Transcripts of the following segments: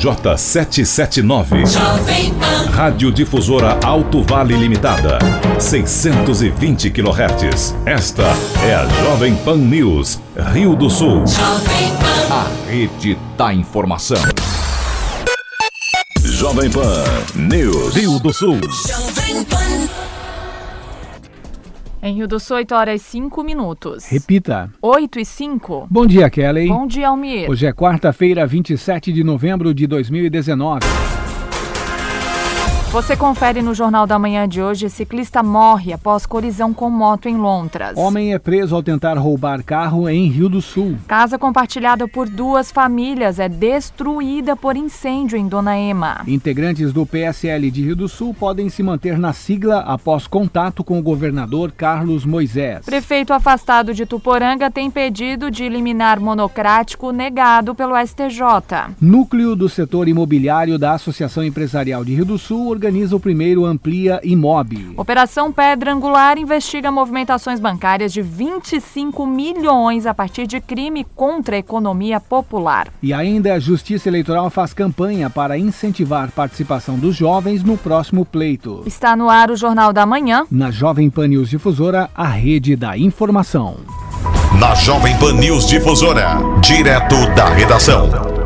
ZYJ779. Rádio Difusora Alto Vale Limitada. 620 kHz. Esta é a Jovem Pan News, Rio do Sul. A rede da informação. Jovem Pan News, Rio do Sul. Em Rio do Sul, 8 horas e 5 minutos. Repita. 8 e 5. Bom dia, Kelly. Bom dia, Almir. Hoje é quarta-feira, 27 de novembro de 2019. Você confere no Jornal da Manhã de hoje: ciclista morre após colisão com moto em Lontras. Homem é preso ao tentar roubar carro em Rio do Sul. Casa compartilhada por duas famílias é destruída por incêndio em Dona Ema. Integrantes do PSL de Rio do Sul podem se manter na sigla após contato com o governador Carlos Moisés. Prefeito afastado de Tuporanga tem pedido de eliminar monocrático negado pelo STJ. Núcleo do setor imobiliário da Associação Empresarial de Rio do Sul organiza o primeiro Amplia Imob. Operação Pedra Angular investiga movimentações bancárias de 25 milhões a partir de crime contra a economia popular. E ainda a Justiça Eleitoral faz campanha para incentivar a participação dos jovens no próximo pleito. Está no ar o Jornal da Manhã. Na Jovem Pan News Difusora, a rede da informação. Na Jovem Pan News Difusora, direto da redação.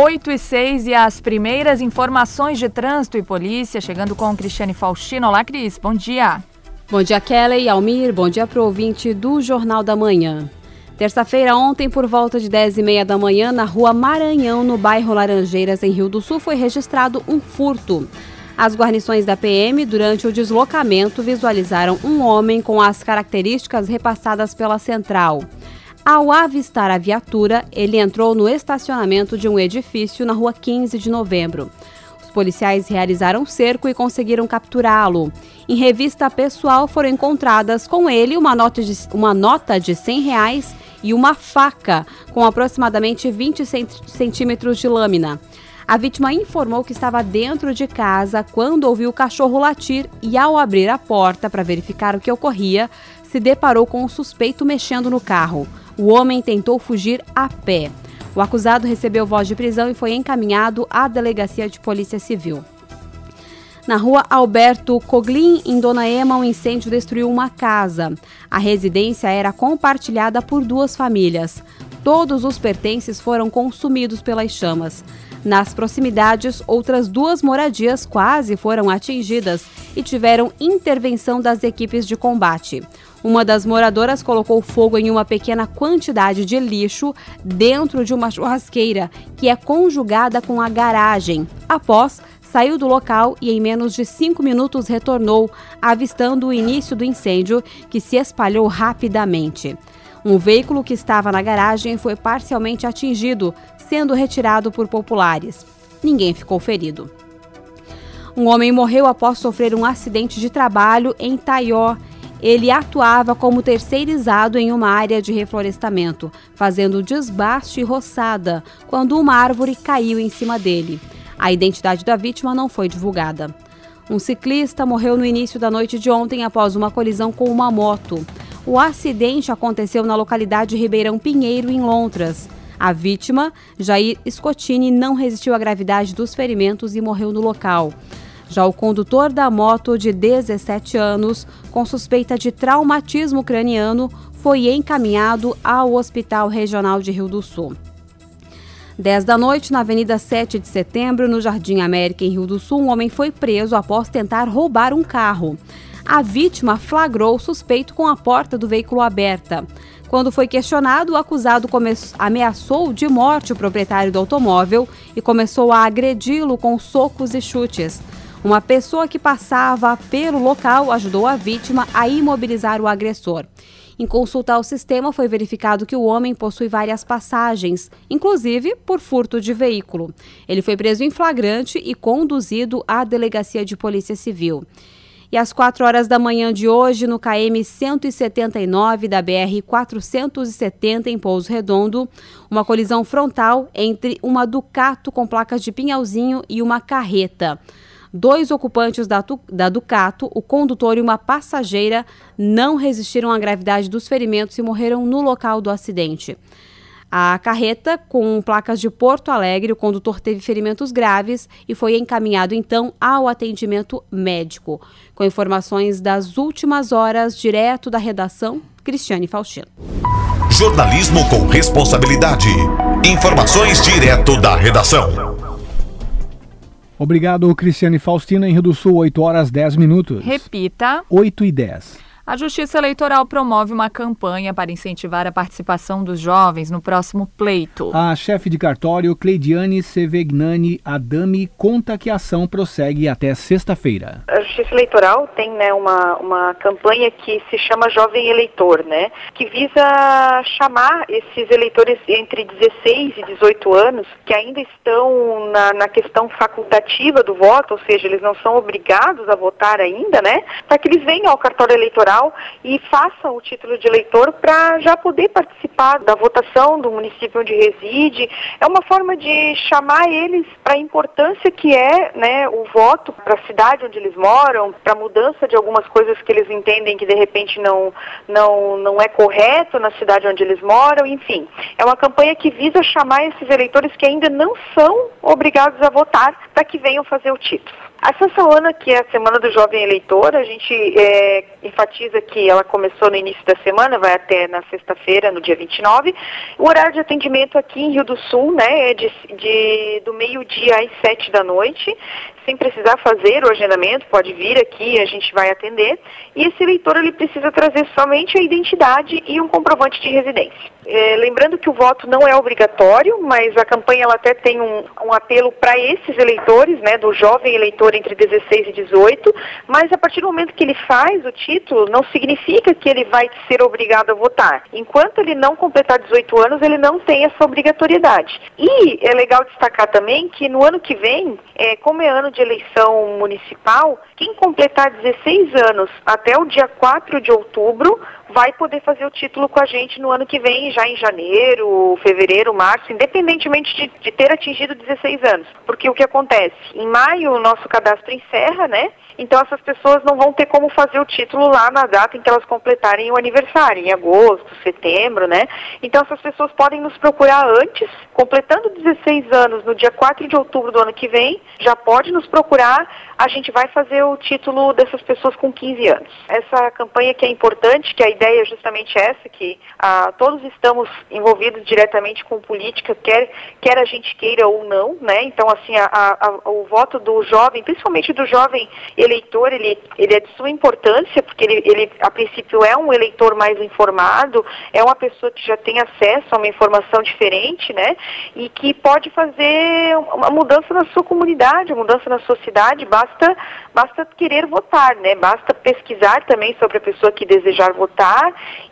8 e 6 e as primeiras informações de trânsito e polícia chegando com Cristiane Faustino. Olá, Cris. Bom dia. Bom dia, Kelly Almir. Bom dia para o ouvinte do Jornal da Manhã. Terça-feira, ontem, por volta de 10 e meia da manhã, na rua Maranhão, no bairro Laranjeiras, em Rio do Sul, foi registrado um furto. As guarnições da PM, durante o deslocamento, visualizaram um homem com as características repassadas pela central. Ao avistar a viatura, ele entrou no estacionamento de um edifício na rua 15 de novembro. Os policiais realizaram cerco e conseguiram capturá-lo. Em revista pessoal foram encontradas com ele uma nota de, uma nota de 100 reais e uma faca com aproximadamente 20 centímetros de lâmina. A vítima informou que estava dentro de casa quando ouviu o cachorro latir e, ao abrir a porta para verificar o que ocorria, se deparou com um suspeito mexendo no carro. O homem tentou fugir a pé. O acusado recebeu voz de prisão e foi encaminhado à delegacia de polícia civil. Na rua Alberto Coglin, em Dona Ema, um incêndio destruiu uma casa. A residência era compartilhada por duas famílias. Todos os pertences foram consumidos pelas chamas. Nas proximidades, outras duas moradias quase foram atingidas e tiveram intervenção das equipes de combate. Uma das moradoras colocou fogo em uma pequena quantidade de lixo dentro de uma churrasqueira, que é conjugada com a garagem. Após, saiu do local e em menos de cinco minutos retornou, avistando o início do incêndio, que se espalhou rapidamente. Um veículo que estava na garagem foi parcialmente atingido, sendo retirado por populares. Ninguém ficou ferido. Um homem morreu após sofrer um acidente de trabalho em Taió, ele atuava como terceirizado em uma área de reflorestamento, fazendo desbaste e roçada, quando uma árvore caiu em cima dele. A identidade da vítima não foi divulgada. Um ciclista morreu no início da noite de ontem após uma colisão com uma moto. O acidente aconteceu na localidade Ribeirão Pinheiro, em Lontras. A vítima, Jair Scotini, não resistiu à gravidade dos ferimentos e morreu no local. Já o condutor da moto, de 17 anos, com suspeita de traumatismo craniano, foi encaminhado ao Hospital Regional de Rio do Sul. 10 da noite, na Avenida 7 de Setembro, no Jardim América, em Rio do Sul, um homem foi preso após tentar roubar um carro. A vítima flagrou o suspeito com a porta do veículo aberta. Quando foi questionado, o acusado ameaçou de morte o proprietário do automóvel e começou a agredi-lo com socos e chutes. Uma pessoa que passava pelo local ajudou a vítima a imobilizar o agressor. Em consulta ao sistema, foi verificado que o homem possui várias passagens, inclusive por furto de veículo. Ele foi preso em flagrante e conduzido à delegacia de polícia civil. E às 4 horas da manhã de hoje, no KM 179 da BR 470 em Pouso Redondo, uma colisão frontal entre uma Ducato com placas de pinhalzinho e uma carreta. Dois ocupantes da, da Ducato, o condutor e uma passageira, não resistiram à gravidade dos ferimentos e morreram no local do acidente. A carreta, com placas de Porto Alegre, o condutor teve ferimentos graves e foi encaminhado então ao atendimento médico. Com informações das últimas horas, direto da redação, Cristiane Faustino. Jornalismo com responsabilidade. Informações direto da redação. Obrigado, Cristiane Faustino, em Rio do Sul, 8 horas 10 minutos. Repita. 8 e 10. A Justiça Eleitoral promove uma campanha para incentivar a participação dos jovens no próximo pleito. A chefe de cartório, Cleidiane Sevegnani Adami, conta que a ação prossegue até sexta-feira. A Justiça Eleitoral tem né, uma, uma campanha que se chama Jovem Eleitor, né, que visa chamar esses eleitores entre 16 e 18 anos, que ainda estão na, na questão facultativa do voto, ou seja, eles não são obrigados a votar ainda, né, para que eles venham ao cartório eleitoral e façam o título de eleitor para já poder participar da votação do município onde reside. É uma forma de chamar eles para a importância que é né, o voto para a cidade onde eles moram, para a mudança de algumas coisas que eles entendem que de repente não, não, não é correto na cidade onde eles moram, enfim. É uma campanha que visa chamar esses eleitores que ainda não são obrigados a votar para que venham fazer o título. A semana, que é a Semana do Jovem Eleitor, a gente é, enfatiza que ela começou no início da semana, vai até na sexta-feira, no dia 29. O horário de atendimento aqui em Rio do Sul né, é de, de do meio-dia às sete da noite sem precisar fazer o agendamento, pode vir aqui, a gente vai atender. E esse eleitor ele precisa trazer somente a identidade e um comprovante de residência. É, lembrando que o voto não é obrigatório, mas a campanha ela até tem um, um apelo para esses eleitores, né, do jovem eleitor entre 16 e 18, mas a partir do momento que ele faz o título, não significa que ele vai ser obrigado a votar. Enquanto ele não completar 18 anos, ele não tem essa obrigatoriedade. E é legal destacar também que no ano que vem, é, como é ano de eleição municipal, quem completar 16 anos até o dia 4 de outubro vai poder fazer o título com a gente no ano que vem, já em janeiro, fevereiro, março, independentemente de, de ter atingido 16 anos. Porque o que acontece? Em maio o nosso cadastro encerra, né? Então essas pessoas não vão ter como fazer o título lá na data em que elas completarem o aniversário, em agosto, setembro, né? Então essas pessoas podem nos procurar antes, completando 16 anos no dia 4 de outubro do ano que vem, já pode nos procurar, a gente vai fazer o título dessas pessoas com 15 anos. Essa campanha que é importante, que a ideia é justamente essa, que ah, todos estamos envolvidos diretamente com política, quer, quer a gente queira ou não, né? Então assim, a, a, o voto do jovem, principalmente do jovem eleitor, ele, ele é de sua importância, porque ele, ele, a princípio, é um eleitor mais informado, é uma pessoa que já tem acesso a uma informação diferente, né? E que pode fazer uma mudança na sua comunidade, uma mudança na sua cidade, basta, basta querer votar, né? Basta pesquisar também sobre a pessoa que desejar votar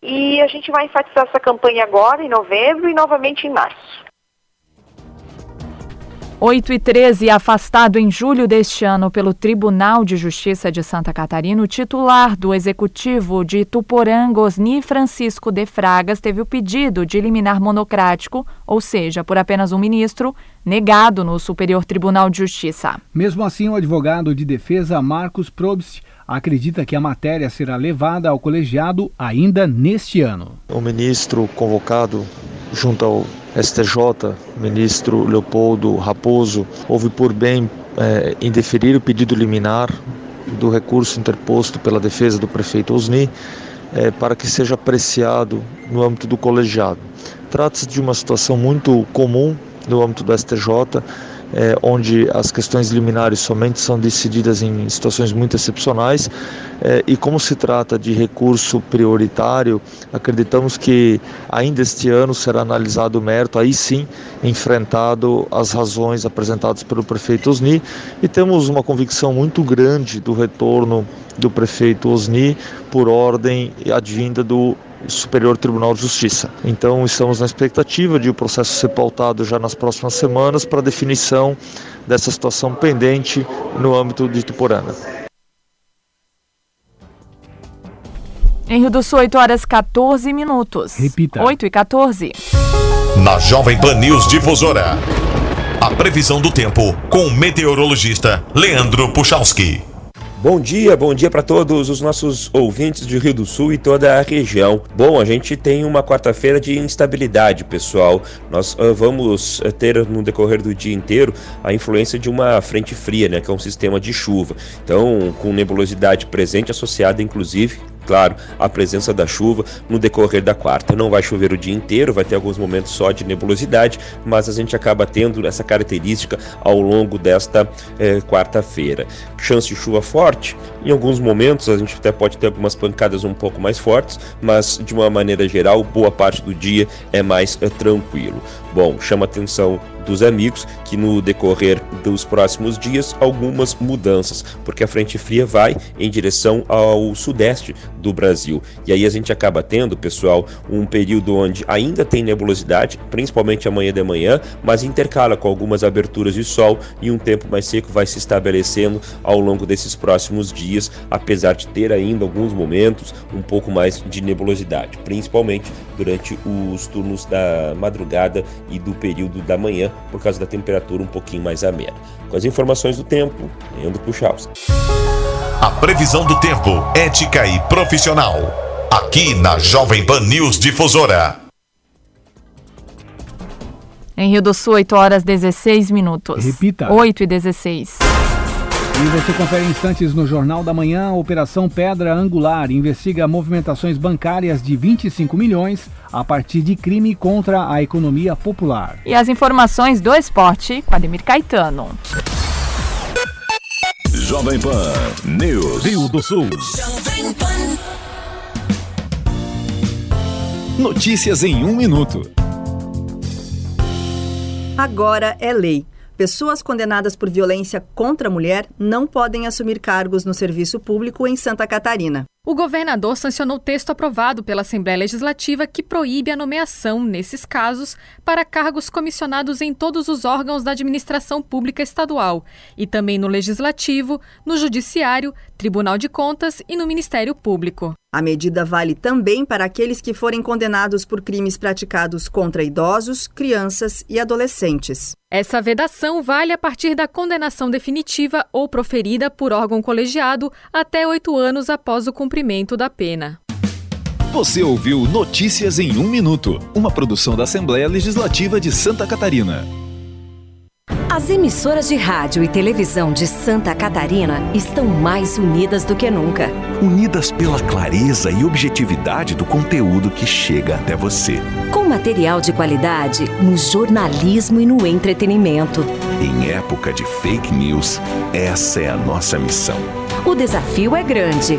e a gente vai enfatizar essa campanha agora, em novembro, e novamente em março. 8 e 13, afastado em julho deste ano pelo Tribunal de Justiça de Santa Catarina, o titular do Executivo de Tuporanga, Osni Francisco de Fragas, teve o pedido de eliminar monocrático, ou seja, por apenas um ministro, negado no Superior Tribunal de Justiça. Mesmo assim, o advogado de defesa Marcos Probst acredita que a matéria será levada ao colegiado ainda neste ano. O ministro convocado junto ao STJ, ministro Leopoldo Raposo, houve por bem é, indeferir o pedido liminar do recurso interposto pela defesa do prefeito Osni é, para que seja apreciado no âmbito do colegiado. Trata-se de uma situação muito comum no âmbito do STJ, é, onde as questões liminares somente são decididas em situações muito excepcionais. É, e como se trata de recurso prioritário, acreditamos que ainda este ano será analisado o mérito, aí sim enfrentado as razões apresentadas pelo prefeito Osni, e temos uma convicção muito grande do retorno do prefeito Osni por ordem advinda do Superior Tribunal de Justiça. Então, estamos na expectativa de o processo ser pautado já nas próximas semanas para definição dessa situação pendente no âmbito de Tuporanga. Em Rio do Sul, 8 horas 14 minutos. Repita. 8 e 14. Na Jovem Pan News Difusora. A previsão do tempo com o meteorologista Leandro Puchalski. Bom dia, bom dia para todos os nossos ouvintes de Rio do Sul e toda a região. Bom, a gente tem uma quarta-feira de instabilidade, pessoal. Nós uh, vamos uh, ter no decorrer do dia inteiro a influência de uma frente fria, né, que é um sistema de chuva. Então, com nebulosidade presente associada inclusive claro, a presença da chuva no decorrer da quarta. Não vai chover o dia inteiro, vai ter alguns momentos só de nebulosidade, mas a gente acaba tendo essa característica ao longo desta eh, quarta-feira. Chance de chuva forte, em alguns momentos a gente até pode ter algumas pancadas um pouco mais fortes, mas de uma maneira geral, boa parte do dia é mais eh, tranquilo. Bom, chama atenção dos amigos que no decorrer dos próximos dias algumas mudanças, porque a frente fria vai em direção ao sudeste do Brasil. E aí a gente acaba tendo, pessoal, um período onde ainda tem nebulosidade, principalmente amanhã de manhã, mas intercala com algumas aberturas de sol e um tempo mais seco vai se estabelecendo ao longo desses próximos dias, apesar de ter ainda alguns momentos um pouco mais de nebulosidade, principalmente durante os turnos da madrugada e do período da manhã, por causa da temperatura um pouquinho mais amena. Com as informações do tempo, Leandro Puchalski. A previsão do tempo, ética e profissional. Aqui na Jovem Pan News Difusora. Em Rio do Sul, 8 horas 16 minutos. Repita. 8 e 16. E você confere instantes no Jornal da Manhã. Operação Pedra Angular investiga movimentações bancárias de 25 milhões a partir de crime contra a economia popular. E as informações do esporte com Ademir Caetano. Jovem Pan News. Rio do Sul. Notícias em um minuto. Agora é lei. Pessoas condenadas por violência contra a mulher não podem assumir cargos no serviço público em Santa Catarina. O governador sancionou texto aprovado pela Assembleia Legislativa que proíbe a nomeação, nesses casos, para cargos comissionados em todos os órgãos da administração pública estadual e também no Legislativo, no Judiciário, Tribunal de Contas e no Ministério Público. A medida vale também para aqueles que forem condenados por crimes praticados contra idosos, crianças e adolescentes. Essa vedação vale a partir da condenação definitiva ou proferida por órgão colegiado até oito anos após o cumprimento da pena. Você ouviu Notícias em um Minuto, uma produção da Assembleia Legislativa de Santa Catarina. As emissoras de rádio e televisão de Santa Catarina estão mais unidas do que nunca. Unidas pela clareza e objetividade do conteúdo que chega até você. Com material de qualidade no jornalismo e no entretenimento. Em época de fake news, essa é a nossa missão. O desafio é grande.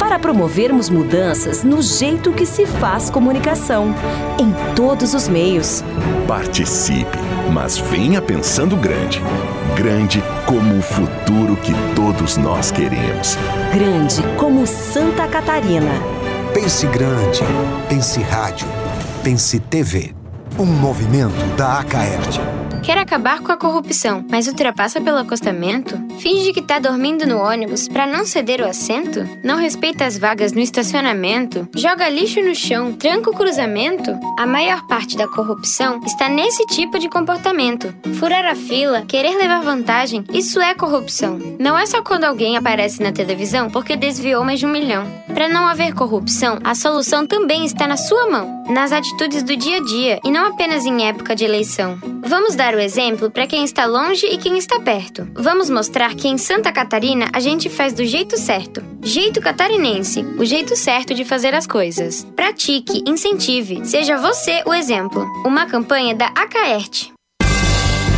para promovermos mudanças no jeito que se faz comunicação, em todos os meios. Participe, mas venha pensando grande. Grande como o futuro que todos nós queremos. Grande como Santa Catarina. Pense grande. Pense rádio. Pense TV. Um movimento da Acaerte. Quer acabar com a corrupção, mas ultrapassa pelo acostamento? Finge que tá dormindo no ônibus para não ceder o assento? Não respeita as vagas no estacionamento? Joga lixo no chão? Tranca o cruzamento? A maior parte da corrupção está nesse tipo de comportamento. Furar a fila, querer levar vantagem, isso é corrupção. Não é só quando alguém aparece na televisão porque desviou mais de um milhão. Para não haver corrupção, a solução também está na sua mão, nas atitudes do dia a dia e não apenas em época de eleição. Vamos dar o exemplo para quem está longe e quem está perto. Vamos mostrar que em Santa Catarina a gente faz do jeito certo. Jeito catarinense, o jeito certo de fazer as coisas. Pratique, incentive, seja você o exemplo. Uma campanha da Acaerte.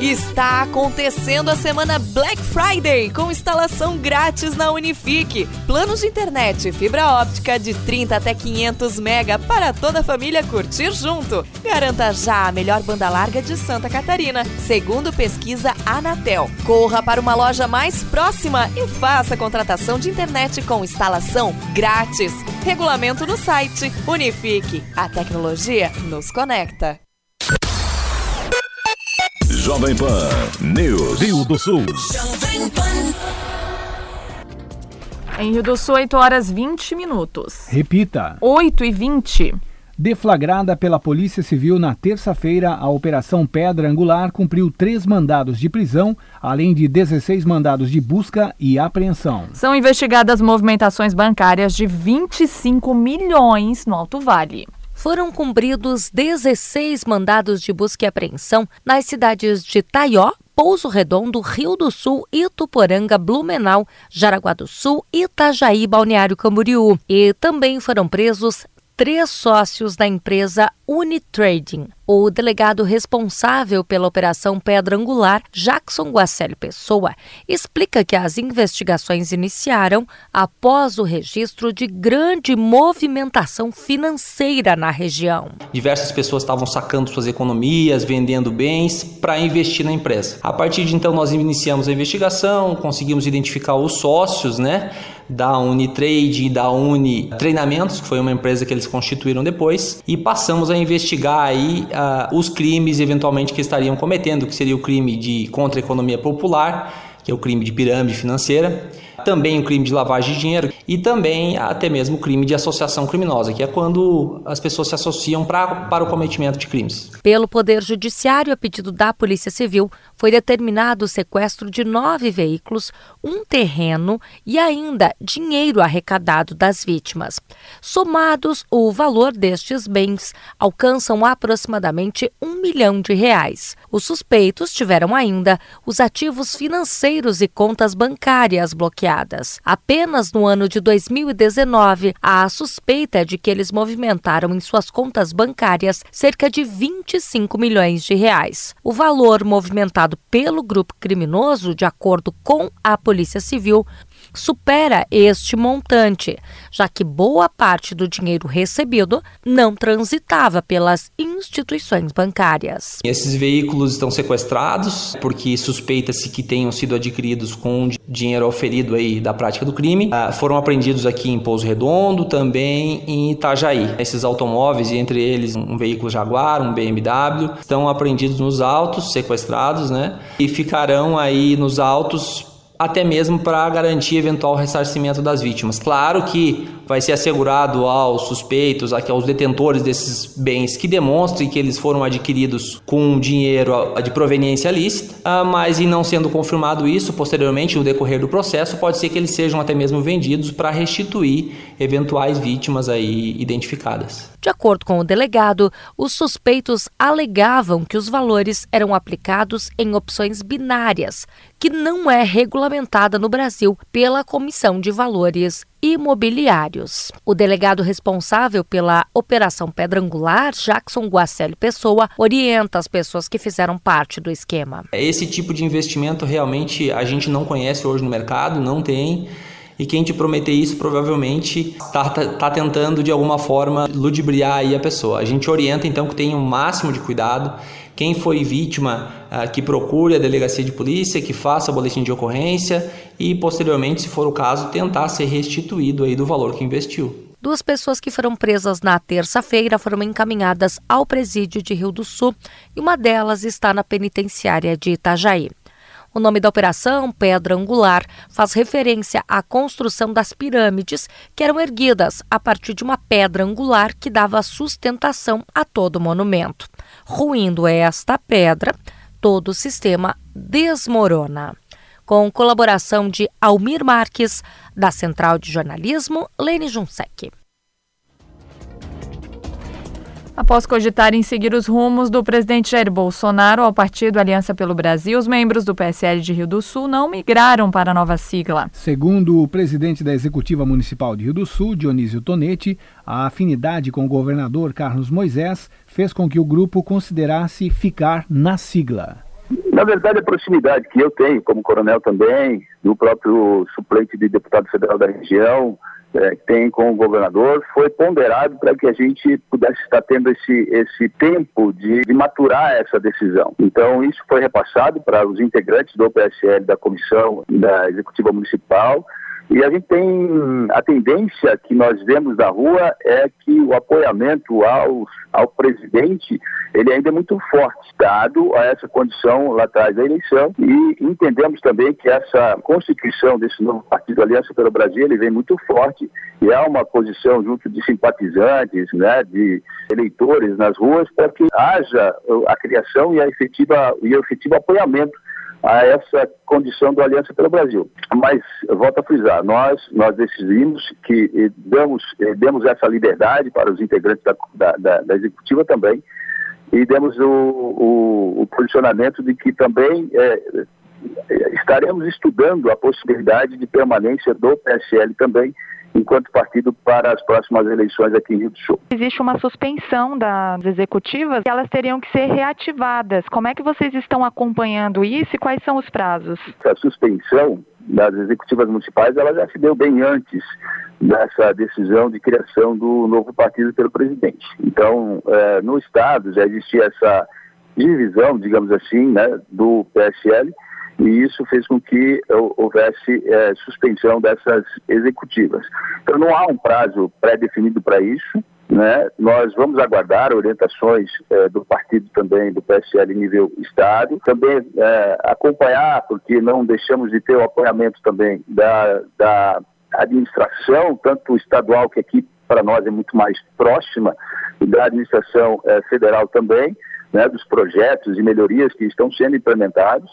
Está acontecendo a semana Black Friday com instalação grátis na Unifique. Planos de internet fibra óptica de 30 até 500 mega para toda a família curtir junto. Garanta já a melhor banda larga de Santa Catarina, segundo pesquisa Anatel. Corra para uma loja mais próxima e faça contratação de internet com instalação grátis. Regulamento no site Unifique. A tecnologia nos conecta. Jovem Pan News. Rio do Sul. Em Rio do Sul, 8 horas 20 minutos. Repita. 8 e 20. Deflagrada pela Polícia Civil na terça-feira, a Operação Pedra Angular cumpriu três mandados de prisão, além de 16 mandados de busca e apreensão. São investigadas movimentações bancárias de 25 milhões no Alto Vale foram cumpridos 16 mandados de busca e apreensão nas cidades de Taió, Pouso Redondo, Rio do Sul, Ituporanga, Blumenau, Jaraguá do Sul, Itajaí, Balneário Camboriú. E também foram presos três sócios da empresa Unitrading. O delegado responsável pela Operação Pedra Angular, Jackson Guacelli Pessoa, explica que as investigações iniciaram após o registro de grande movimentação financeira na região. Diversas pessoas estavam sacando suas economias, vendendo bens para investir na empresa. A partir de então nós iniciamos a investigação, conseguimos identificar os sócios, né? Da Unitrade e da Uni Treinamentos, que foi uma empresa que eles constituíram depois, e passamos a investigar aí uh, os crimes eventualmente que estariam cometendo, que seria o crime de contra a economia popular, que é o crime de pirâmide financeira, também o crime de lavagem de dinheiro e também até mesmo o crime de associação criminosa, que é quando as pessoas se associam pra, para o cometimento de crimes. Pelo Poder Judiciário, a pedido da Polícia Civil, foi determinado o sequestro de nove veículos, um terreno e ainda dinheiro arrecadado das vítimas. Somados, o valor destes bens alcançam aproximadamente um milhão de reais. Os suspeitos tiveram ainda os ativos financeiros e contas bancárias bloqueadas. Apenas no ano de 2019, há suspeita de que eles movimentaram em suas contas bancárias cerca de 25 milhões de reais. O valor movimentado pelo grupo criminoso, de acordo com a Polícia Civil, supera este montante, já que boa parte do dinheiro recebido não transitava pelas instituições bancárias. Esses veículos estão sequestrados porque suspeita-se que tenham sido adquiridos com dinheiro oferido aí da prática do crime. Ah, foram apreendidos aqui em Pouso Redondo, também em Itajaí. Esses automóveis, entre eles um veículo Jaguar, um BMW, estão apreendidos nos autos, sequestrados, né? E ficarão aí nos autos até mesmo para garantir eventual ressarcimento das vítimas. Claro que vai ser assegurado aos suspeitos, aos detentores desses bens que demonstrem que eles foram adquiridos com dinheiro de proveniência lícita, ah, mas em não sendo confirmado isso, posteriormente, no decorrer do processo, pode ser que eles sejam até mesmo vendidos para restituir eventuais vítimas aí identificadas. De acordo com o delegado, os suspeitos alegavam que os valores eram aplicados em opções binárias, que não é regulamentada no Brasil pela Comissão de Valores imobiliários. O delegado responsável pela Operação Pedra Angular, Jackson Guacelli Pessoa, orienta as pessoas que fizeram parte do esquema. Esse tipo de investimento realmente a gente não conhece hoje no mercado, não tem. E quem te prometer isso provavelmente está tá, tá tentando de alguma forma ludibriar aí a pessoa. A gente orienta então que tenha o um máximo de cuidado. Quem foi vítima, ah, que procure a delegacia de polícia, que faça boletim de ocorrência e posteriormente, se for o caso, tentar ser restituído aí do valor que investiu. Duas pessoas que foram presas na terça-feira foram encaminhadas ao presídio de Rio do Sul e uma delas está na penitenciária de Itajaí. O nome da operação, Pedra Angular, faz referência à construção das pirâmides que eram erguidas a partir de uma pedra angular que dava sustentação a todo o monumento. Ruindo esta pedra, todo o sistema desmorona. Com colaboração de Almir Marques, da Central de Jornalismo, Lene Junsec. Após cogitar em seguir os rumos do presidente Jair Bolsonaro ao partido Aliança pelo Brasil, os membros do PSL de Rio do Sul não migraram para a nova sigla. Segundo o presidente da Executiva Municipal de Rio do Sul, Dionísio Tonetti, a afinidade com o governador Carlos Moisés fez com que o grupo considerasse ficar na sigla. Na verdade, a proximidade que eu tenho como coronel também, do próprio suplente de deputado federal da região, é, tem com o governador, foi ponderado para que a gente pudesse estar tendo esse, esse tempo de, de maturar essa decisão. Então, isso foi repassado para os integrantes do PSL, da comissão da Executiva Municipal, e a gente tem a tendência que nós vemos da rua é que o apoiamento ao, ao presidente ele ainda é muito forte, dado a essa condição lá atrás da eleição. E entendemos também que essa constituição desse novo partido Aliança pelo Brasil ele vem muito forte e há uma posição junto de simpatizantes, né, de eleitores nas ruas para que haja a criação e a efetiva e o efetivo apoiamento a essa condição do Aliança pelo Brasil. Mas, volto a frisar, nós, nós decidimos que eh, damos, eh, demos essa liberdade para os integrantes da, da, da, executiva também e demos o, o, o, posicionamento de que também é, estaremos estudando a possibilidade de permanência do PSL também enquanto partido para as próximas eleições aqui em Rio do Sul. Existe uma suspensão das executivas e elas teriam que ser reativadas. Como é que vocês estão acompanhando isso e quais são os prazos? A suspensão das executivas municipais ela já se deu bem antes dessa decisão de criação do novo partido pelo presidente. Então, é, no Estado já existia essa divisão, digamos assim, né, do PSL e isso fez com que houvesse é, suspensão dessas executivas. Então não há um prazo pré-definido para isso, né? Nós vamos aguardar orientações é, do partido também, do PSL nível Estado, também é, acompanhar, porque não deixamos de ter o apoiamento também da, da administração, tanto estadual, que aqui para nós é muito mais próxima, e da administração é, federal também, né, dos projetos e melhorias que estão sendo implementados.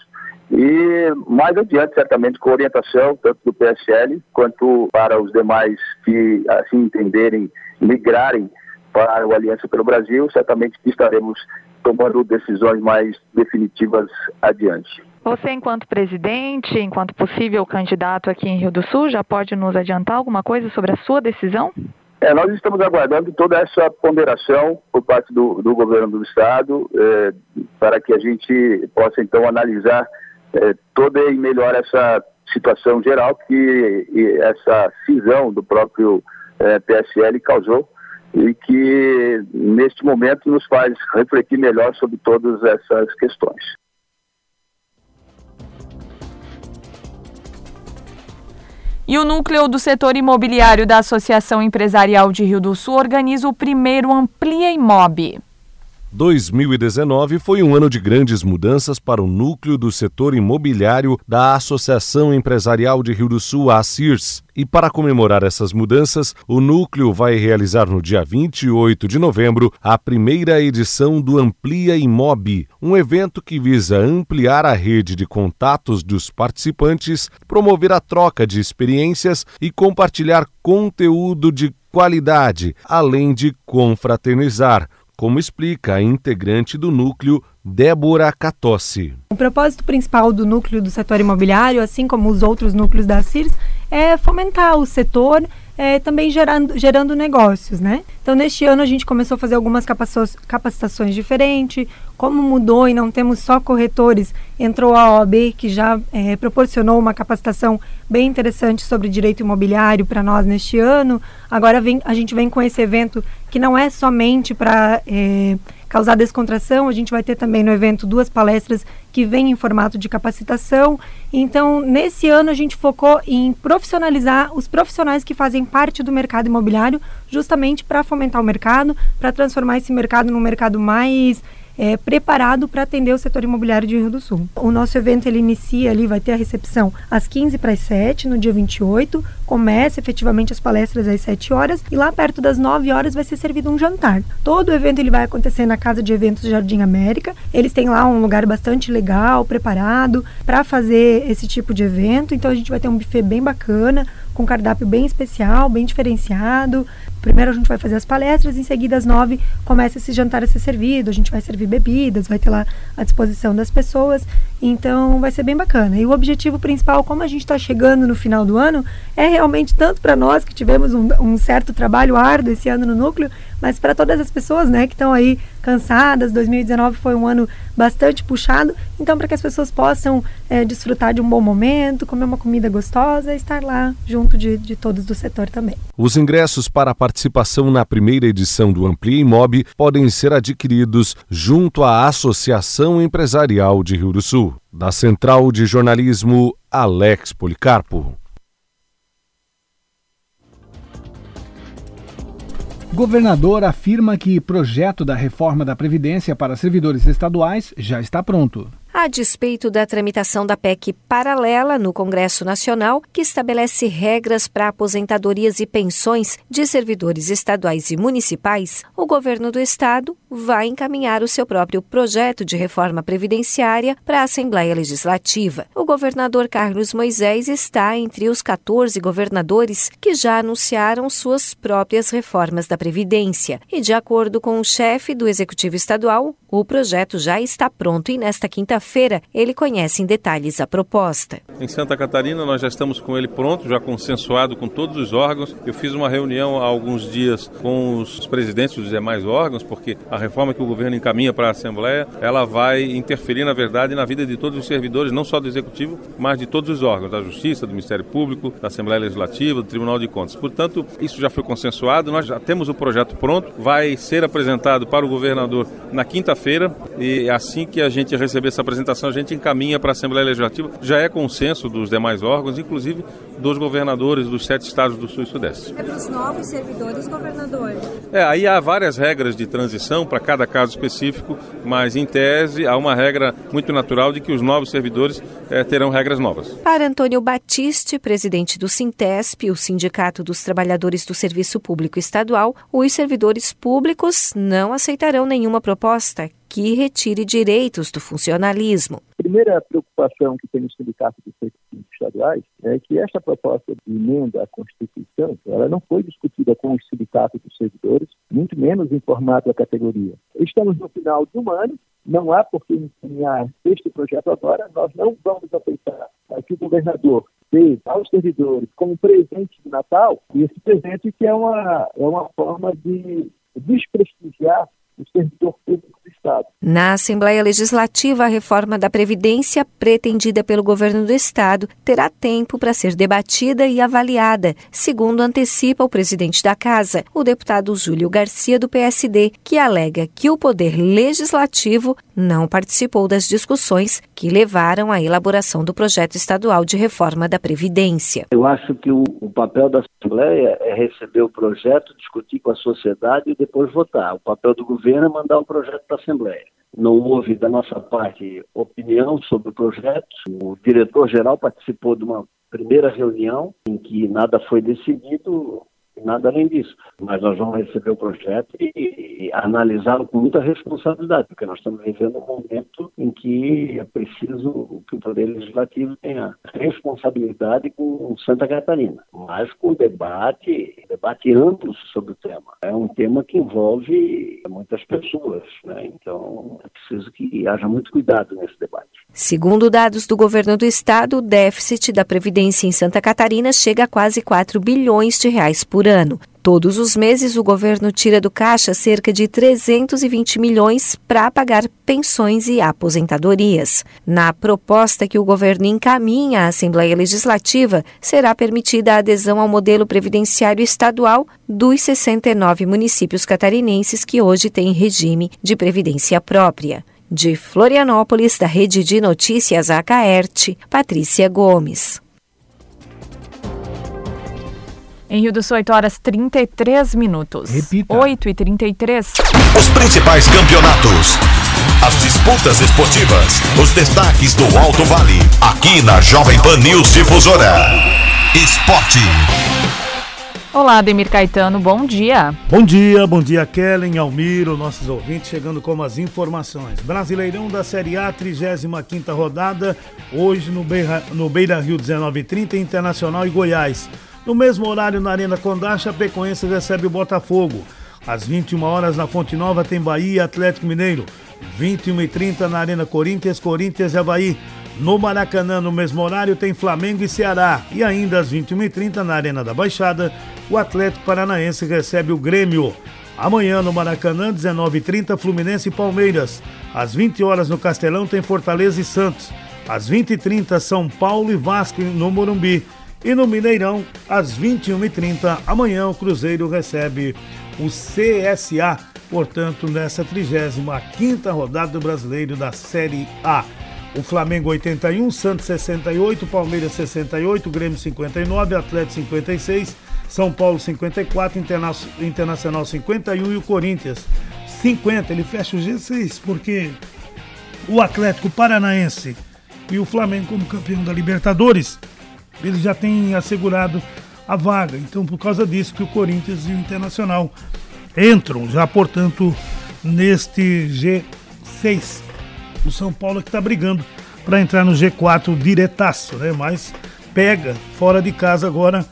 E mais adiante, certamente, com orientação tanto do PSL quanto para os demais que assim entenderem, migrarem para o Aliança pelo Brasil, certamente estaremos tomando decisões mais definitivas adiante. Você, enquanto presidente, enquanto possível candidato aqui em Rio do Sul, já pode nos adiantar alguma coisa sobre a sua decisão? É, nós estamos aguardando toda essa ponderação por parte do, do governo do Estado é, para que a gente possa, então, analisar é, toda e melhor essa situação geral que essa cisão do próprio é, PSL causou e que neste momento nos faz refletir melhor sobre todas essas questões. E o núcleo do setor imobiliário da Associação Empresarial de Rio do Sul organiza o primeiro Amplia Imob. 2019 foi um ano de grandes mudanças para o núcleo do setor imobiliário da Associação Empresarial de Rio do Sul, a ACIRS. E para comemorar essas mudanças, o núcleo vai realizar no dia 28 de novembro a primeira edição do Amplia Imob, um evento que visa ampliar a rede de contatos dos participantes, promover a troca de experiências e compartilhar conteúdo de qualidade, além de confraternizar como explica a integrante do núcleo, Débora Catossi. O propósito principal do núcleo do setor imobiliário, assim como os outros núcleos da CIRS, é fomentar o setor é, também gerando, gerando negócios, né? Então, neste ano a gente começou a fazer algumas capacitações diferentes. Como mudou e não temos só corretores, entrou a OAB, que já é, proporcionou uma capacitação bem interessante sobre direito imobiliário para nós neste ano. Agora vem, a gente vem com esse evento que não é somente para é, causar descontração. A gente vai ter também no evento duas palestras que vêm em formato de capacitação. Então, nesse ano, a gente focou em profissionalizar os profissionais que fazem parte do mercado imobiliário, justamente para fomentar o mercado, para transformar esse mercado num mercado mais é, preparado para atender o setor imobiliário de Rio do Sul. O nosso evento ele inicia ali, vai ter a recepção às 15 para as 7, no dia 28, começa efetivamente as palestras às 7 horas e lá perto das 9 horas vai ser servido um jantar. Todo o evento ele vai acontecer na Casa de Eventos Jardim América. Eles têm lá um lugar bastante legal, preparado para fazer esse tipo de evento, então a gente vai ter um buffet bem bacana, com cardápio bem especial, bem diferenciado. Primeiro a gente vai fazer as palestras, em seguida às nove começa esse jantar a ser servido, a gente vai servir bebidas, vai ter lá à disposição das pessoas, então vai ser bem bacana. E o objetivo principal, como a gente está chegando no final do ano, é realmente tanto para nós que tivemos um, um certo trabalho árduo esse ano no núcleo, mas para todas as pessoas né, que estão aí cansadas. 2019 foi um ano bastante puxado, então para que as pessoas possam é, desfrutar de um bom momento, comer uma comida gostosa, estar lá junto de, de todos do setor também. Os ingressos para a participação na primeira edição do Amplia Imob podem ser adquiridos junto à Associação Empresarial de Rio do Sul. Da Central de Jornalismo, Alex Policarpo. Governador afirma que projeto da reforma da Previdência para servidores estaduais já está pronto a despeito da tramitação da PEC paralela no Congresso Nacional, que estabelece regras para aposentadorias e pensões de servidores estaduais e municipais, o governo do estado vai encaminhar o seu próprio projeto de reforma previdenciária para a Assembleia Legislativa. O governador Carlos Moisés está entre os 14 governadores que já anunciaram suas próprias reformas da Previdência. E, de acordo com o chefe do Executivo Estadual, o projeto já está pronto e nesta quinta-feira ele conhece em detalhes a proposta. Em Santa Catarina nós já estamos com ele pronto, já consensuado com todos os órgãos. Eu fiz uma reunião há alguns dias com os presidentes dos demais órgãos, porque a reforma que o governo encaminha para a Assembleia, ela vai interferir na verdade na vida de todos os servidores, não só do Executivo, mas de todos os órgãos, da Justiça, do Ministério Público, da Assembleia Legislativa, do Tribunal de Contas. Portanto, isso já foi consensuado, nós já temos o projeto pronto, vai ser apresentado para o governador na quinta-feira feira e assim que a gente receber essa apresentação, a gente encaminha para a Assembleia Legislativa. Já é consenso dos demais órgãos, inclusive dos governadores dos sete estados do Sul e Sudeste. É para os novos servidores, governador? É, aí há várias regras de transição para cada caso específico, mas em tese há uma regra muito natural de que os novos servidores é, terão regras novas. Para Antônio Batiste, presidente do Sintesp, o Sindicato dos Trabalhadores do Serviço Público Estadual, os servidores públicos não aceitarão nenhuma proposta que retire direitos do funcionalismo. A primeira preocupação que tem o Sindicato dos Serviços Estaduais é que esta proposta de emenda à Constituição, ela não foi discutida com o Sindicato dos Servidores, muito menos informado a categoria. Estamos no final de um ano, não há por que encaminhar este projeto agora, nós não vamos aceitar que o governador dê aos servidores como presente de Natal, e esse presente que é uma, é uma forma de desprestigiar o servidor público Estado. Na Assembleia Legislativa, a reforma da Previdência, pretendida pelo governo do Estado, terá tempo para ser debatida e avaliada, segundo antecipa o presidente da Casa, o deputado Júlio Garcia, do PSD, que alega que o Poder Legislativo não participou das discussões que levaram à elaboração do projeto estadual de reforma da Previdência. Eu acho que o, o papel da Assembleia é receber o projeto, discutir com a sociedade e depois votar. O papel do governo é mandar o projeto para a Assembleia. Não houve, da nossa parte, opinião sobre o projeto. O diretor-geral participou de uma primeira reunião em que nada foi decidido nada além disso. Mas nós vamos receber o projeto e, e analisá-lo com muita responsabilidade, porque nós estamos vivendo um momento em que é preciso que o Poder Legislativo tenha responsabilidade com Santa Catarina, mas com debate, debate amplo sobre o tema. É um tema que envolve muitas pessoas, né? então é preciso que haja muito cuidado nesse debate. Segundo dados do governo do estado, o déficit da Previdência em Santa Catarina chega a quase 4 bilhões de reais por ano. Todos os meses, o governo tira do caixa cerca de 320 milhões para pagar pensões e aposentadorias. Na proposta que o governo encaminha à Assembleia Legislativa, será permitida a adesão ao modelo previdenciário estadual dos 69 municípios catarinenses que hoje têm regime de previdência própria. De Florianópolis, da Rede de Notícias Acaerte, Patrícia Gomes. Em Rio do Sul, 8 horas 33 minutos. Repita. 8 e 33. Os principais campeonatos. As disputas esportivas. Os destaques do Alto Vale. Aqui na Jovem Pan News Difusora. Esporte. Olá, Demir Caetano, bom dia. Bom dia, bom dia, Kellen, Almiro, nossos ouvintes, chegando com as informações. Brasileirão da Série A, 35 rodada, hoje no Beira, no Beira Rio 1930, Internacional e Goiás. No mesmo horário, na Arena Condá, Chapecoense recebe o Botafogo. Às 21 horas, na Fonte Nova, tem Bahia e Atlético Mineiro. 21h30 na Arena Corinthians, Corinthians e Havaí. No Maracanã, no mesmo horário, tem Flamengo e Ceará. E ainda às 21h30 na Arena da Baixada, o Atlético Paranaense recebe o Grêmio. Amanhã no Maracanã, 19h30, Fluminense e Palmeiras. Às 20 horas no Castelão tem Fortaleza e Santos. Às 20h30, São Paulo e Vasco no Morumbi. E no Mineirão, às 21h30, amanhã o Cruzeiro recebe o CSA, portanto, nessa 35 rodada do Brasileiro da Série A. O Flamengo 81, Santos 68, Palmeiras 68, Grêmio 59, Atlético 56, São Paulo 54, Interna Internacional 51 e o Corinthians 50. Ele fecha o G6 porque o Atlético Paranaense e o Flamengo como campeão da Libertadores, eles já têm assegurado a vaga. Então, por causa disso que o Corinthians e o Internacional entram já, portanto, neste G6 o São Paulo que está brigando para entrar no G4 diretaço, né? Mas pega fora de casa agora.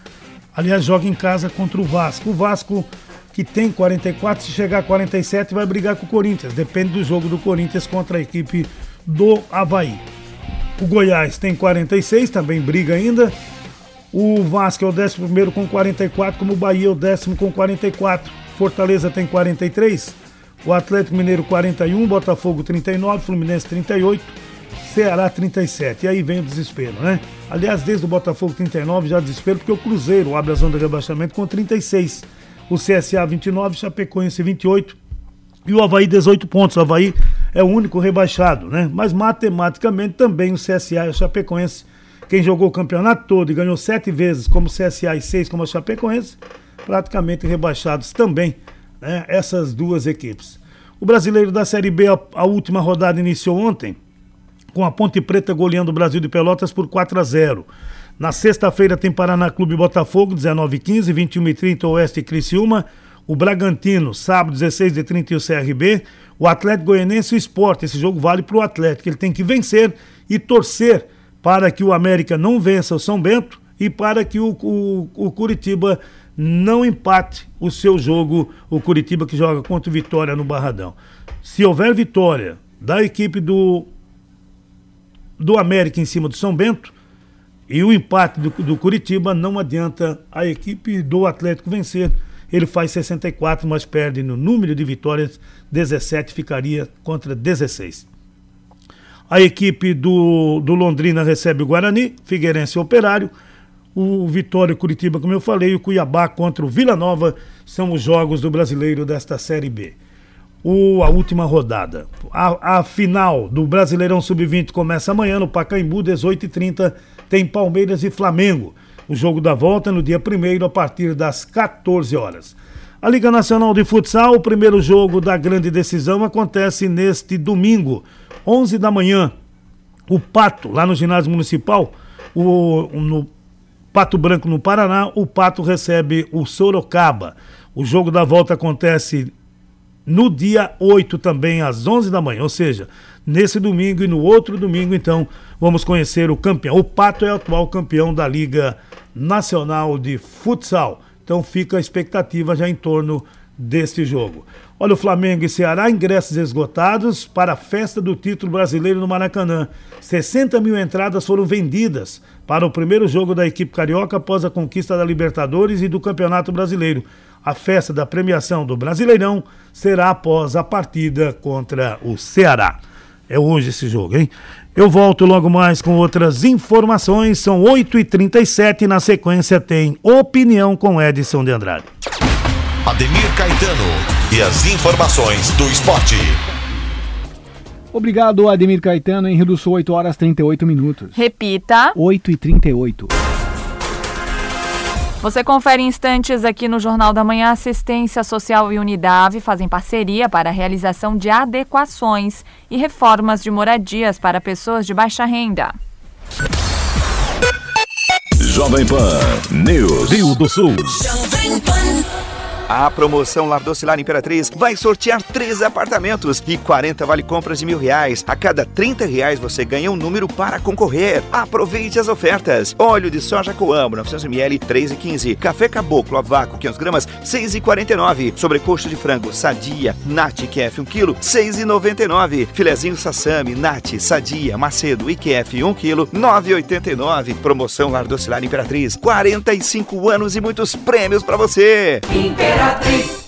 Aliás, joga em casa contra o Vasco. O Vasco que tem 44, se chegar a 47 vai brigar com o Corinthians. Depende do jogo do Corinthians contra a equipe do Havaí. O Goiás tem 46, também briga ainda. O Vasco é o 11 com 44, como o Bahia é o décimo com 44. Fortaleza tem 43. O Atlético Mineiro 41, Botafogo 39, Fluminense 38, Ceará 37. E aí vem o desespero, né? Aliás, desde o Botafogo 39 já desespero, porque o Cruzeiro abre a zona de rebaixamento com 36. O CSA 29, Chapecoense 28 e o Havaí 18 pontos. O Havaí é o único rebaixado, né? Mas matematicamente também o CSA e o Chapecoense, quem jogou o campeonato todo e ganhou sete vezes como CSA e seis como a Chapecoense, praticamente rebaixados também né, essas duas equipes. O brasileiro da Série B, a, a, última rodada iniciou ontem, com a Ponte Preta goleando o Brasil de Pelotas por 4 a 0. Na sexta-feira tem Paraná Clube Botafogo, 19 15 21 30 Oeste e Criciúma. O Bragantino, sábado, 16 de 30 e o CRB. O Atlético Goianense e o Esporte. Esse jogo vale para o Atlético. Ele tem que vencer e torcer para que o América não vença o São Bento e para que o, o, o Curitiba não empate o seu jogo, o Curitiba que joga contra o Vitória no Barradão. Se houver vitória da equipe do, do América em cima do São Bento e o empate do, do Curitiba, não adianta a equipe do Atlético vencer. Ele faz 64, mas perde no número de vitórias, 17 ficaria contra 16. A equipe do, do Londrina recebe o Guarani, Figueirense Operário o Vitória Curitiba, como eu falei, o Cuiabá contra o Vila Nova são os jogos do brasileiro desta Série B. O, a última rodada. A, a final do Brasileirão Sub-20 começa amanhã no Pacaembu, 18h30, tem Palmeiras e Flamengo. O jogo da volta no dia 1 a partir das 14 horas. A Liga Nacional de Futsal, o primeiro jogo da grande decisão acontece neste domingo, 11 da manhã. O Pato, lá no ginásio municipal, o, no Pato Branco no Paraná, o Pato recebe o Sorocaba. O jogo da volta acontece no dia 8 também, às 11 da manhã, ou seja, nesse domingo e no outro domingo, então, vamos conhecer o campeão. O Pato é o atual campeão da Liga Nacional de Futsal. Então fica a expectativa já em torno deste jogo. Olha o Flamengo e Ceará, ingressos esgotados para a festa do título brasileiro no Maracanã. 60 mil entradas foram vendidas para o primeiro jogo da equipe carioca após a conquista da Libertadores e do Campeonato Brasileiro. A festa da premiação do Brasileirão será após a partida contra o Ceará. É hoje esse jogo, hein? Eu volto logo mais com outras informações. São 8h37 na sequência tem Opinião com Edson de Andrade. Ademir Caetano e as informações do esporte. Obrigado, Ademir Caetano. Em Rio do Sul, 8 horas 38 minutos. Repita. 8 e 38. Você confere instantes aqui no Jornal da Manhã. Assistência Social e Unidade fazem parceria para a realização de adequações e reformas de moradias para pessoas de baixa renda. Jovem Pan News. Rio do Sul. Jovem Pan. A promoção Lar Docilar Imperatriz vai sortear três apartamentos e 40 vale compras de mil reais. A cada 30 reais você ganha um número para concorrer. Aproveite as ofertas. Óleo de soja Coamo 900ml 3,15. Café Caboclo a vácuo 500 gramas 6,49. Sobrecoxa de frango Sadia Nat QF 1 kg 6,99. Filezinho Sassami Nat Sadia Macedo IQF 1 kg 9,89. Promoção Lar Docilar Imperatriz 45 anos e muitos prêmios para você. Imperatriz. Imperatriz.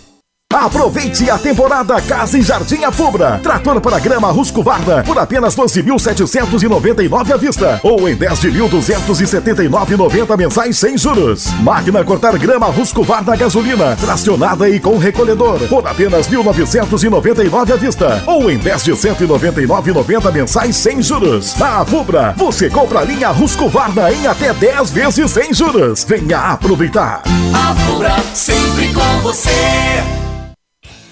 Aproveite a temporada Casa e Jardim Afubra. Trator para grama Ruscovarda por apenas 12.799 à vista ou em 10 de 1.279,90 mensais sem juros. Máquina cortar grama Ruscovarda gasolina, tracionada e com recolhedor por apenas 1.999 à vista ou em 10 de 199,90 mensais sem juros. Na Afubra, você compra a linha Ruscovarda em até 10 vezes sem juros. Venha aproveitar. Afubra, sempre com você.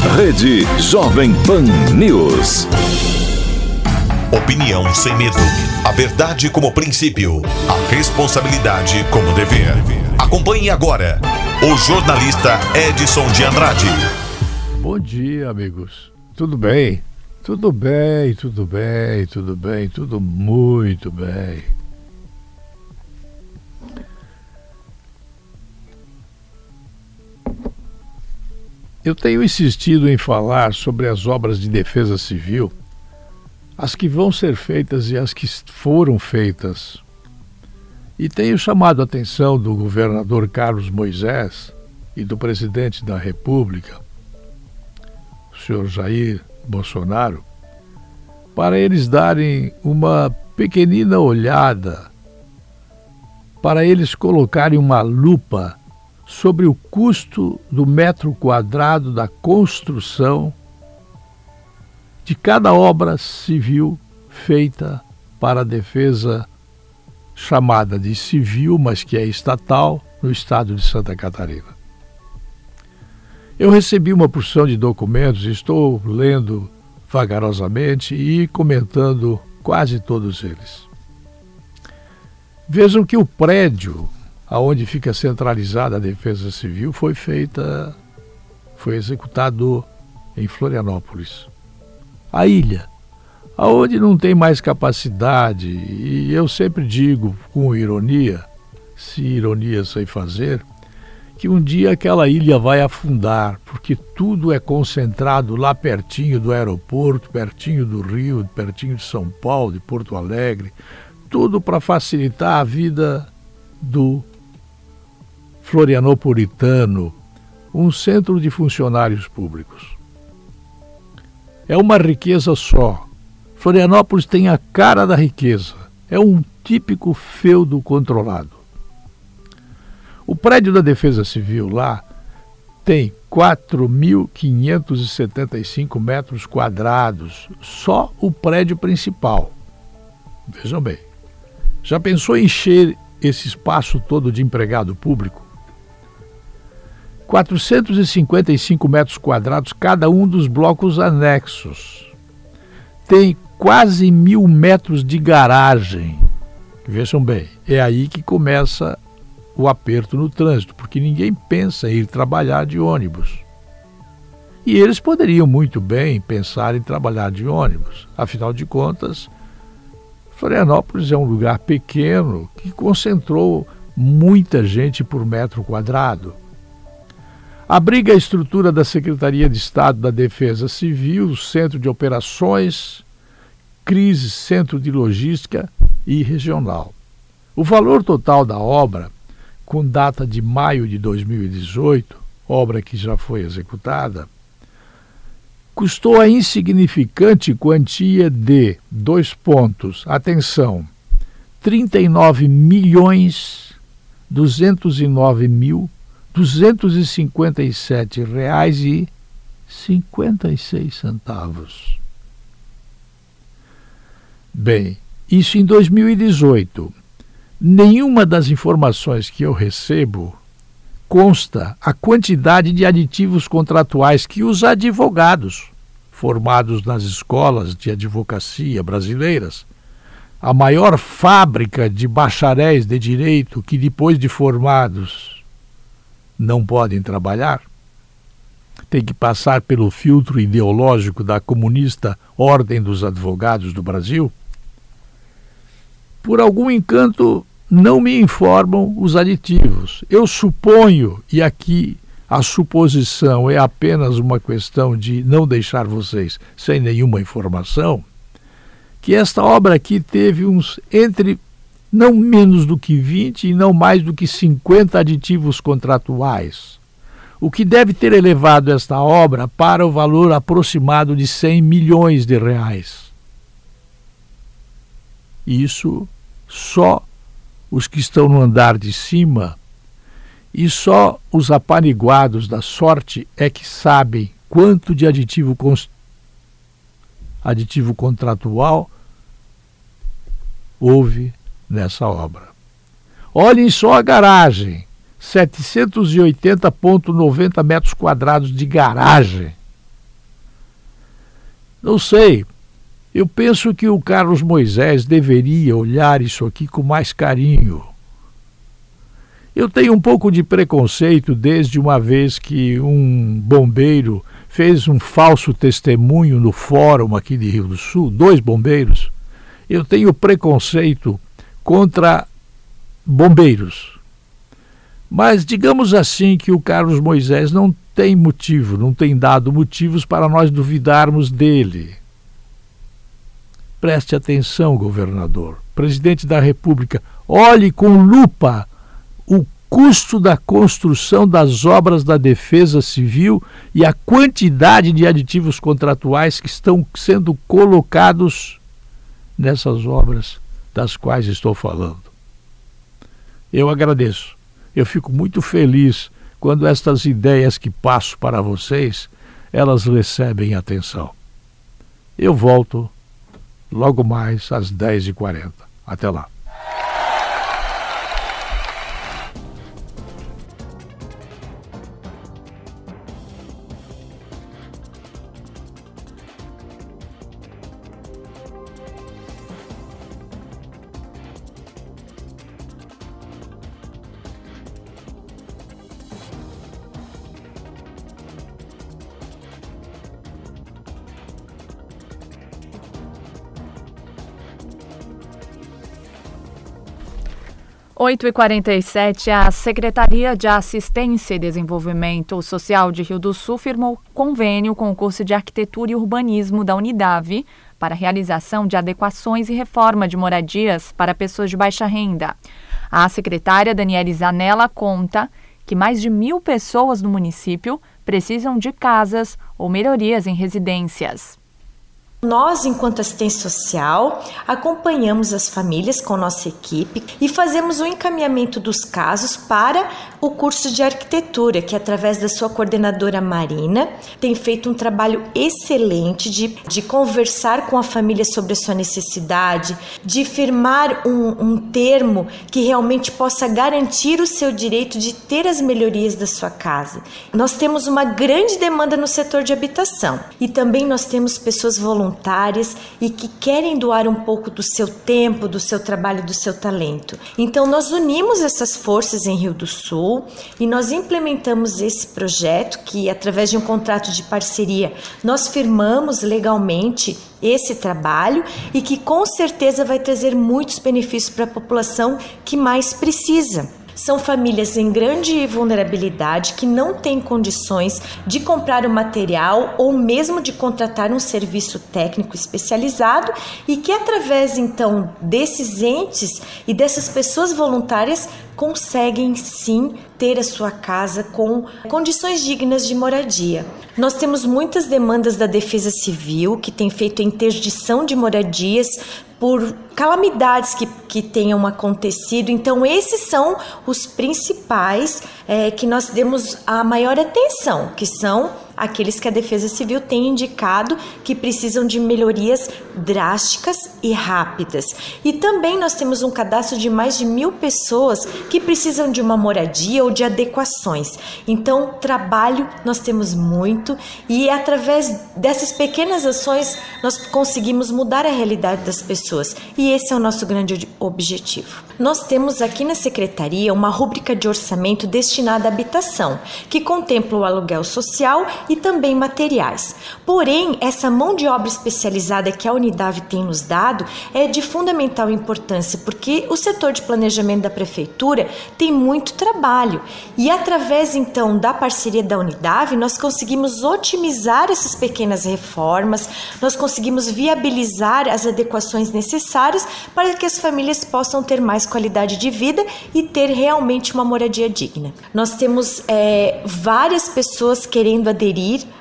Rede Jovem Pan News. Opinião sem medo. A verdade como princípio. A responsabilidade como dever. Acompanhe agora o jornalista Edson de Andrade. Bom dia, amigos. Tudo bem? Tudo bem, tudo bem, tudo bem, tudo muito bem. Eu tenho insistido em falar sobre as obras de defesa civil, as que vão ser feitas e as que foram feitas. E tenho chamado a atenção do governador Carlos Moisés e do presidente da República, o senhor Jair Bolsonaro, para eles darem uma pequenina olhada, para eles colocarem uma lupa sobre o custo do metro quadrado da construção de cada obra civil feita para a defesa chamada de civil, mas que é estatal, no estado de Santa Catarina. Eu recebi uma porção de documentos, estou lendo vagarosamente e comentando quase todos eles. Vejam que o prédio aonde fica centralizada a Defesa Civil, foi feita, foi executado em Florianópolis. A ilha, aonde não tem mais capacidade, e eu sempre digo com ironia, se ironia sei fazer, que um dia aquela ilha vai afundar, porque tudo é concentrado lá pertinho do aeroporto, pertinho do Rio, pertinho de São Paulo, de Porto Alegre, tudo para facilitar a vida do florianopolitano, um centro de funcionários públicos. É uma riqueza só. Florianópolis tem a cara da riqueza. É um típico feudo controlado. O prédio da Defesa Civil lá tem 4.575 metros quadrados, só o prédio principal. Vejam bem. Já pensou em encher esse espaço todo de empregado público? 455 metros quadrados cada um dos blocos anexos. Tem quase mil metros de garagem. Vejam bem, é aí que começa o aperto no trânsito, porque ninguém pensa em ir trabalhar de ônibus. E eles poderiam muito bem pensar em trabalhar de ônibus. Afinal de contas, Florianópolis é um lugar pequeno que concentrou muita gente por metro quadrado. Abriga a estrutura da Secretaria de Estado da Defesa Civil, Centro de Operações, Crise, Centro de Logística e Regional. O valor total da obra, com data de maio de 2018, obra que já foi executada, custou a insignificante quantia de dois pontos, atenção, 39 milhões 209 mil R$ reais e 56 centavos. Bem, isso em 2018. Nenhuma das informações que eu recebo consta a quantidade de aditivos contratuais que os advogados formados nas escolas de advocacia brasileiras, a maior fábrica de bacharéis de direito que depois de formados não podem trabalhar, tem que passar pelo filtro ideológico da comunista Ordem dos Advogados do Brasil, por algum encanto não me informam os aditivos. Eu suponho, e aqui a suposição é apenas uma questão de não deixar vocês sem nenhuma informação, que esta obra aqui teve uns entre não menos do que 20 e não mais do que 50 aditivos contratuais, o que deve ter elevado esta obra para o valor aproximado de 100 milhões de reais. Isso só os que estão no andar de cima e só os apaniguados da sorte é que sabem quanto de aditivo, aditivo contratual houve nessa obra. Olhem só a garagem: 780,90 metros quadrados de garagem. Não sei, eu penso que o Carlos Moisés deveria olhar isso aqui com mais carinho eu tenho um pouco de preconceito desde uma vez que um bombeiro fez um falso testemunho no fórum aqui de Rio do Sul, dois bombeiros. Eu tenho preconceito contra bombeiros. Mas digamos assim que o Carlos Moisés não tem motivo, não tem dado motivos para nós duvidarmos dele. Preste atenção, governador, presidente da República, olhe com lupa o custo da construção das obras da Defesa Civil e a quantidade de aditivos contratuais que estão sendo colocados nessas obras das quais estou falando. Eu agradeço. Eu fico muito feliz quando estas ideias que passo para vocês, elas recebem atenção. Eu volto logo mais às 10h40. Até lá. 8 e 47 a Secretaria de Assistência e Desenvolvimento Social de Rio do Sul firmou convênio com o curso de Arquitetura e Urbanismo da Unidade para realização de adequações e reforma de moradias para pessoas de baixa renda. A secretária Daniela Zanella conta que mais de mil pessoas no município precisam de casas ou melhorias em residências. Nós, enquanto assistência social, acompanhamos as famílias com nossa equipe e fazemos o encaminhamento dos casos para o curso de arquitetura, que através da sua coordenadora Marina tem feito um trabalho excelente de, de conversar com a família sobre a sua necessidade, de firmar um, um termo que realmente possa garantir o seu direito de ter as melhorias da sua casa. Nós temos uma grande demanda no setor de habitação e também nós temos pessoas voluntárias e que querem doar um pouco do seu tempo, do seu trabalho, do seu talento. Então nós unimos essas forças em Rio do Sul e nós implementamos esse projeto que através de um contrato de parceria nós firmamos legalmente esse trabalho e que com certeza vai trazer muitos benefícios para a população que mais precisa. São famílias em grande vulnerabilidade que não têm condições de comprar o material ou mesmo de contratar um serviço técnico especializado e que, através então desses entes e dessas pessoas voluntárias, conseguem sim ter a sua casa com condições dignas de moradia. Nós temos muitas demandas da Defesa Civil que tem feito interdição de moradias por calamidades que, que tenham acontecido. Então, esses são os principais é, que nós demos a maior atenção, que são aqueles que a Defesa Civil tem indicado que precisam de melhorias drásticas e rápidas. E também nós temos um cadastro de mais de mil pessoas que precisam de uma moradia ou de adequações. Então, trabalho nós temos muito e através dessas pequenas ações nós conseguimos mudar a realidade das pessoas. E esse é o nosso grande objetivo. Nós temos aqui na secretaria uma rúbrica de orçamento destinada à habitação, que contempla o aluguel social e também materiais. Porém, essa mão de obra especializada que a Unidade tem nos dado é de fundamental importância, porque o setor de planejamento da prefeitura tem muito trabalho e através então da parceria da Unidade, nós conseguimos otimizar essas pequenas reformas, nós conseguimos viabilizar as adequações necessárias para que as famílias possam ter mais qualidade de vida e ter realmente uma moradia digna. Nós temos é, várias pessoas querendo aderir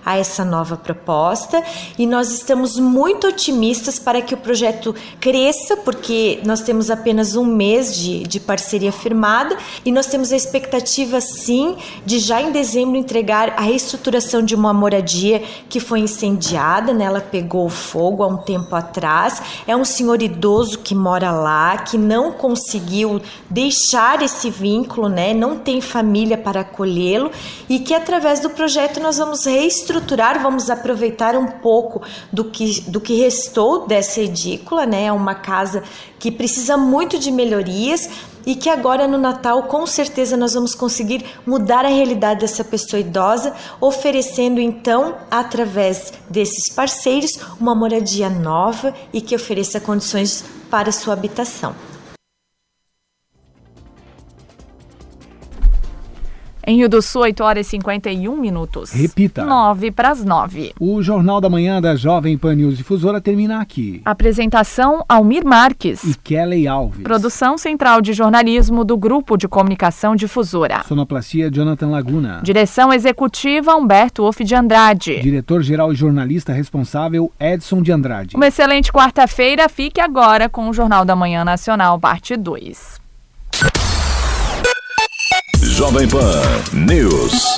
a essa nova proposta e nós estamos muito otimistas para que o projeto cresça, porque nós temos apenas um mês de, de parceria firmada e nós temos a expectativa, sim, de já em dezembro entregar a reestruturação de uma moradia que foi incendiada, né? ela pegou fogo há um tempo atrás. É um senhor idoso que mora lá, que não conseguiu deixar esse vínculo, né? não tem família para acolhê-lo e que através do projeto nós vamos reestruturar, vamos aproveitar um pouco do que, do que restou dessa edícula, né? É uma casa que precisa muito de melhorias e que agora no Natal com certeza nós vamos conseguir mudar a realidade dessa pessoa idosa, oferecendo então, através desses parceiros, uma moradia nova e que ofereça condições para sua habitação. Em Rio do Sul, 8 horas e 51 minutos. Repita. 9 para as 9. O Jornal da Manhã da Jovem Pan News Difusora termina aqui. Apresentação Almir Marques. E Kelly Alves. Produção Central de Jornalismo do Grupo de Comunicação Difusora. Sonoplastia Jonathan Laguna. Direção Executiva Humberto Wolff de Andrade. Diretor-Geral e Jornalista Responsável Edson de Andrade. Uma excelente quarta-feira. Fique agora com o Jornal da Manhã Nacional, parte 2. Jovem Pan News.